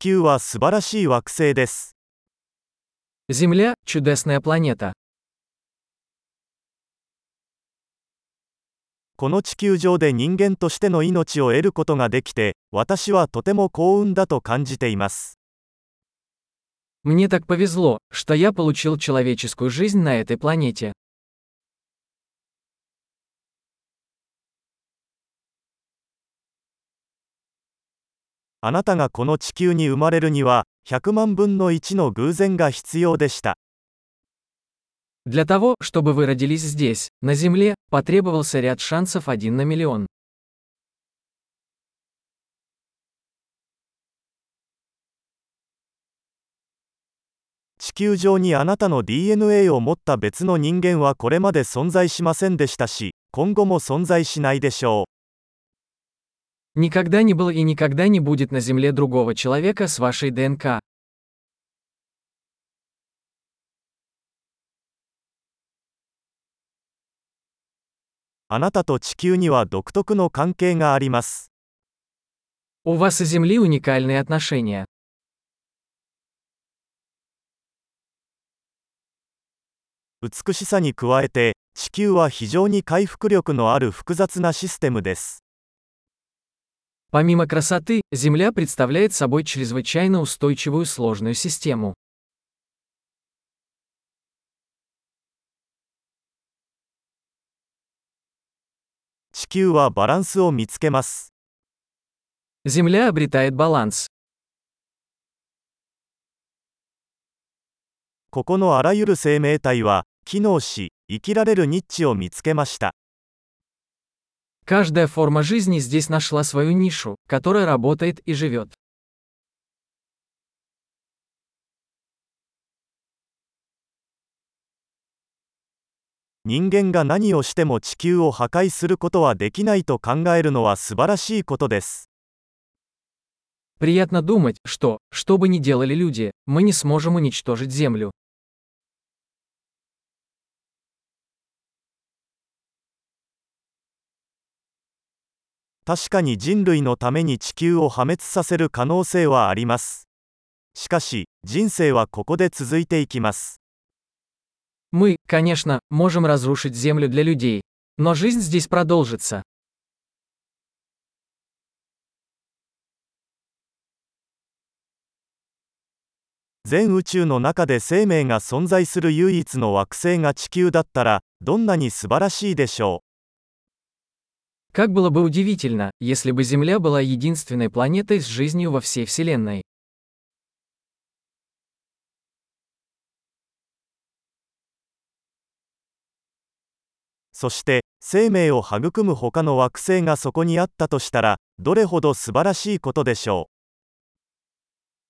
球は素晴らしい惑星です。 Земля – чудесная планета. この地球上で人間としての命を得ることができて、私はとても幸運だと感じています。 Мне так повезло, что я получил человеческую жизнь на этой планете. あなたがこの地球に生まれるには、100万分の1の偶然が必要でした。 Для того, чтобы вы родились здесь, на Земле, потребовался ряд шансов один на миллион. 地球上にあなたの DNA を持った別の人間はこれまで存在しませんでしたし、今後も存在しないでしょう。 Никогда не было и никогда не будет на Земле другого человека с вашей ДНК. あなたと地球には独特の関係があります。 У вас и Земли уникальные отношения. 美しさに加えて、地球は非常に回復力のある複雑なシステムです。 Помимо красоты, Земля представляет собой чрезвычайно устойчивую сложную систему. 地球はバランスを見つけます。 Земля обретает баланс. ここのあらゆる生命体は、機能し、生きられるニッチを見つけました。 Каждая форма жизни здесь нашла свою нишу, которая работает и живет. Приятно думать, что, что бы ни делали люди, мы не сможем уничтожить Землю. 確かに人類のために地球を破滅させる可能性はあります。しかし、人生はここで続いていきます。 Мы, конечно, можем разрушить Землю для людей. Но жизнь здесь продолжится. 全宇宙の中で生命が存在する唯一の惑星が地球だったら、どんなに素晴らしいでしょう。 Как было бы удивительно, если бы Земля была единственной планетой с жизнью во всей Вселенной.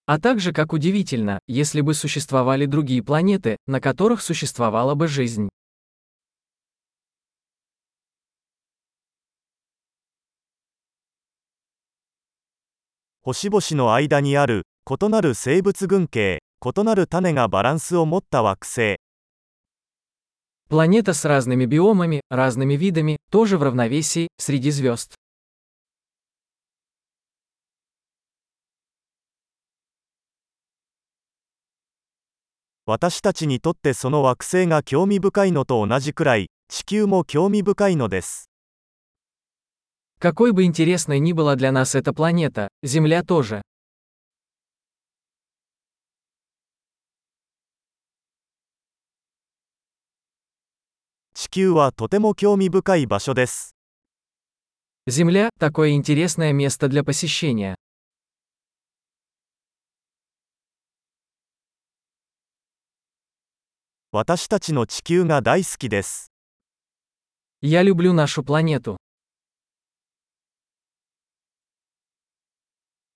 А также как удивительно, если бы существовали другие планеты, на которых существовала бы жизнь. 星々の間にある異なる生物群系異なる種がバランスを持った惑星 Планета с разными биомами, разными видами, тоже в равновесии, среди звезд. 私たちにとってその惑星が興味深いのと同じくらい地球も興味深いのです Какой бы интересной ни была для нас эта планета, Земля тоже. Земля – такое интересное место для посещения. Я люблю нашу планету.